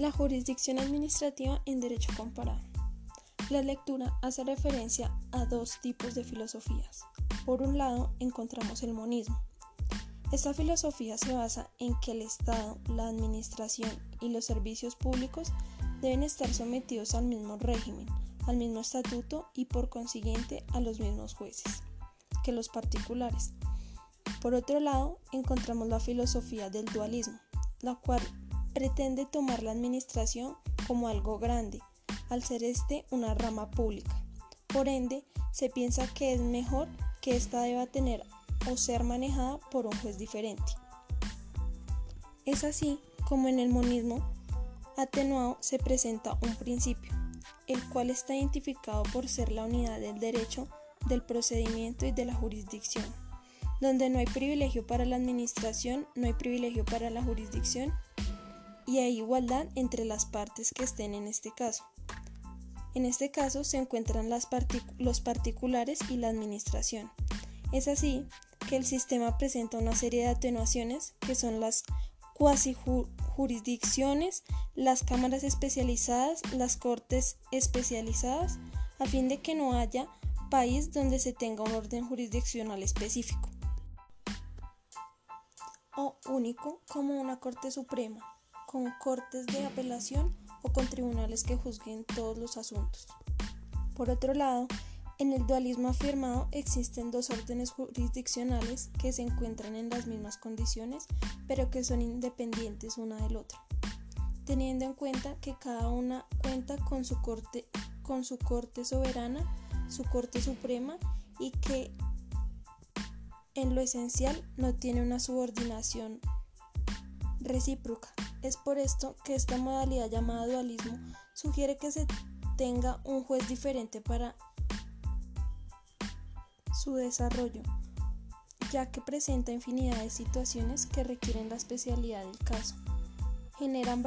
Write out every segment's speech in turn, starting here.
La jurisdicción administrativa en derecho comparado. La lectura hace referencia a dos tipos de filosofías. Por un lado, encontramos el monismo. Esta filosofía se basa en que el Estado, la administración y los servicios públicos deben estar sometidos al mismo régimen, al mismo estatuto y por consiguiente a los mismos jueces que los particulares. Por otro lado, encontramos la filosofía del dualismo, la cual pretende tomar la administración como algo grande, al ser este una rama pública. Por ende, se piensa que es mejor que ésta deba tener o ser manejada por un juez diferente. Es así como en el monismo atenuado se presenta un principio, el cual está identificado por ser la unidad del derecho, del procedimiento y de la jurisdicción, donde no hay privilegio para la administración, no hay privilegio para la jurisdicción y hay igualdad entre las partes que estén en este caso. En este caso se encuentran los particulares y la administración. Es así que el sistema presenta una serie de atenuaciones que son las cuasi jurisdicciones, las cámaras especializadas, las cortes especializadas, a fin de que no haya país donde se tenga un orden jurisdiccional específico o único como una Corte Suprema con cortes de apelación o con tribunales que juzguen todos los asuntos. Por otro lado, en el dualismo afirmado existen dos órdenes jurisdiccionales que se encuentran en las mismas condiciones, pero que son independientes una del otro, teniendo en cuenta que cada una cuenta con su corte, con su corte soberana, su corte suprema y que en lo esencial no tiene una subordinación recíproca. Es por esto que esta modalidad llamada dualismo sugiere que se tenga un juez diferente para su desarrollo, ya que presenta infinidad de situaciones que requieren la especialidad del caso. Generan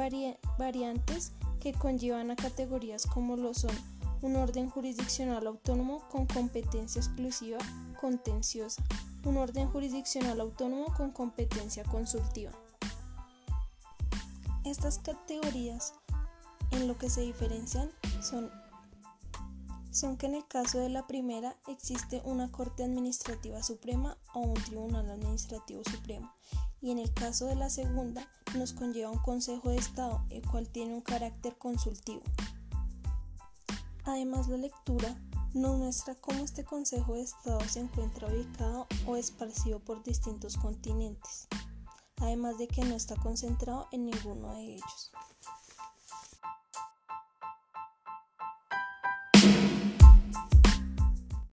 variantes que conllevan a categorías como lo son un orden jurisdiccional autónomo con competencia exclusiva contenciosa, un orden jurisdiccional autónomo con competencia consultiva. Estas categorías en lo que se diferencian son, que en el caso de la primera existe una Corte Administrativa Suprema o un Tribunal Administrativo Supremo y en el caso de la segunda nos conlleva un Consejo de Estado el cual tiene un carácter consultivo. Además la lectura nos muestra cómo este Consejo de Estado se encuentra ubicado o esparcido por distintos continentes además de que no está concentrado en ninguno de ellos.